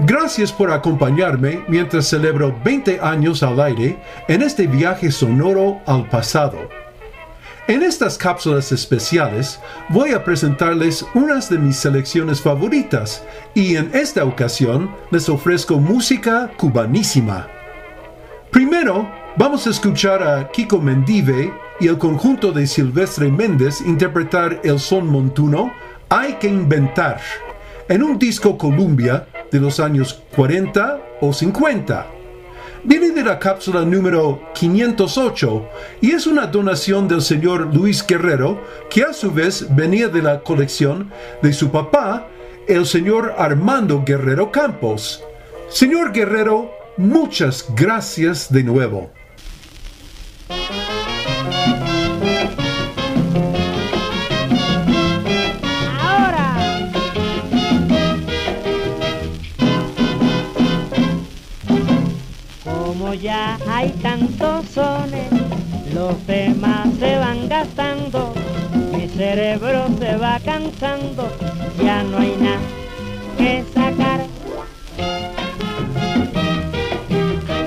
Gracias por acompañarme mientras celebro 20 años al aire en este viaje sonoro al pasado. En estas cápsulas especiales voy a presentarles unas de mis selecciones favoritas y en esta ocasión les ofrezco música cubanísima. Primero, vamos a escuchar a Kiko Mendive y el conjunto de Silvestre Méndez interpretar el son montuno Hay que inventar en un disco Columbia de los años 40 o 50. Viene de la cápsula número 508 y es una donación del señor Luis Guerrero que a su vez venía de la colección de su papá, el señor Armando Guerrero Campos. Señor Guerrero, muchas gracias de nuevo. Ya hay tantos sones, los temas se van gastando, mi cerebro se va cansando, ya no hay nada que sacar.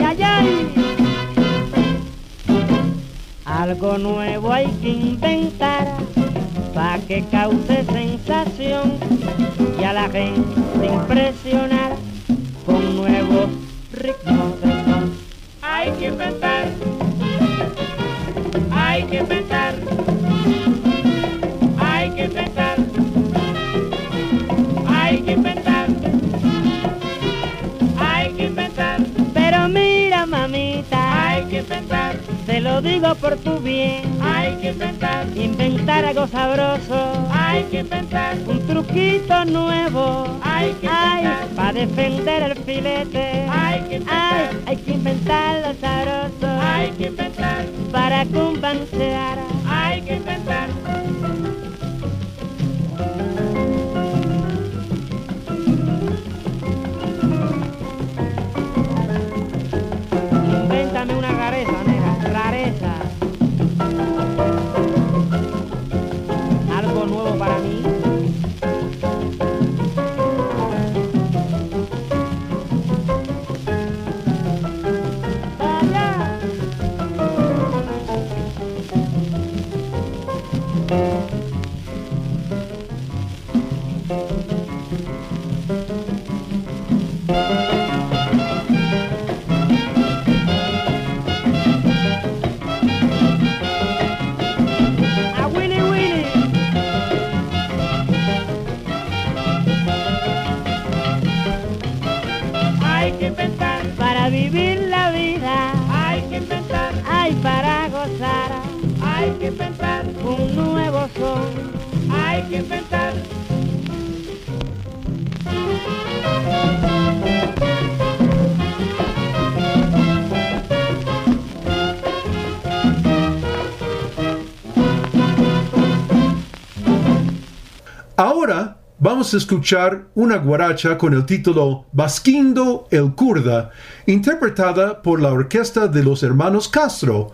Ay, ay, Algo nuevo hay que inventar para que cause sensación y a la gente impresionar con nuevos ritmos hay que inventar, hay que inventar, hay que inventar, hay que inventar, hay que inventar. Pero mira mamita, hay que inventar, te lo digo por tu bien, hay que inventar, inventar algo sabroso, hay que inventar, un truquito nuevo, hay que inventar, para defender el filete, hay que inventar, hay que inventar lo sabroso, hay que inventar, para compensear, hay que inventar. Vivir la vida. Hay que inventar. Hay para gozar. Hay que inventar un nuevo son. Hay que inventar. Ahora vamos a escuchar una guaracha con el título Basquindo el Kurda, interpretada por la orquesta de los hermanos Castro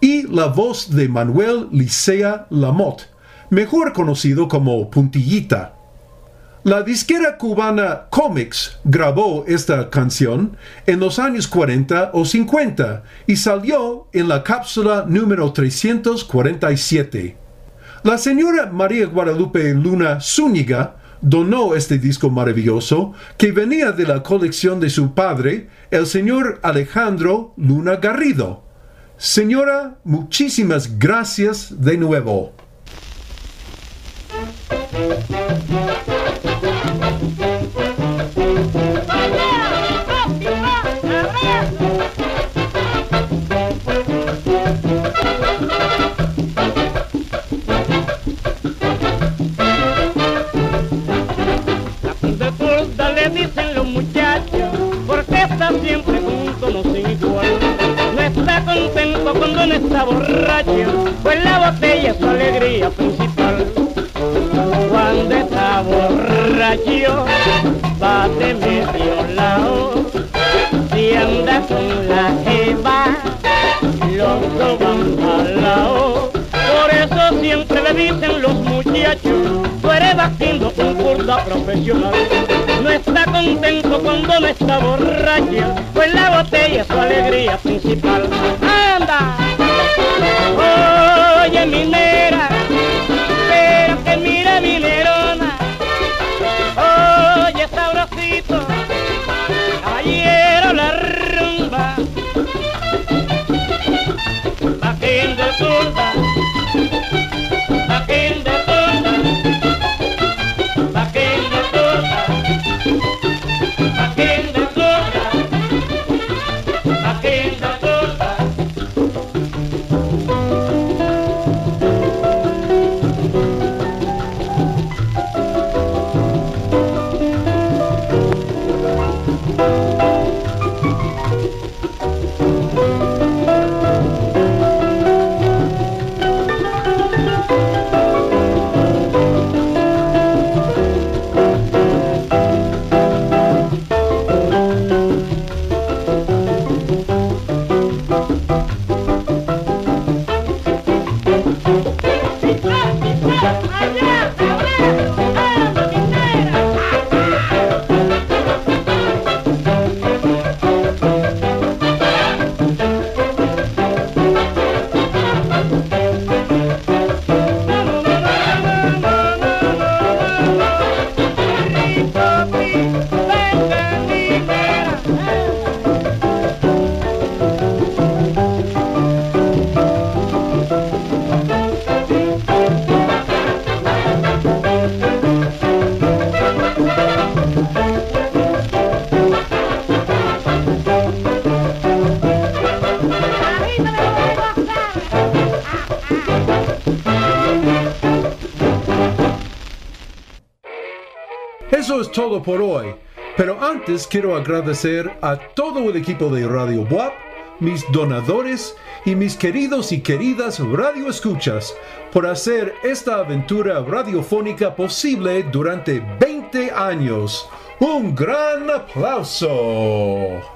y la voz de Manuel Licea Lamotte, mejor conocido como Puntillita. La disquera cubana Comics grabó esta canción en los años 40 o 50 y salió en la cápsula número 347. La señora María Guadalupe Luna Zúñiga donó este disco maravilloso que venía de la colección de su padre, el señor Alejandro Luna Garrido. Señora, muchísimas gracias de nuevo. dicen los muchachos, porque está siempre junto, no sin igual. No está contento cuando no está borracho, pues la botella es su alegría principal. Cuando está borracho, va de medio lado. Si anda con la jeva, los dos van al lado. Por eso siempre le dicen los muchachos, tú eres vaquino un curda profesional. No está contento cuando no está borracho, pues la botella es su alegría principal. ¡Anda! Oye, minera, Eso es todo por hoy. Pero antes quiero agradecer a todo el equipo de Radio WAP, mis donadores y mis queridos y queridas radioescuchas por hacer esta aventura radiofónica posible durante 20 años. Un gran aplauso.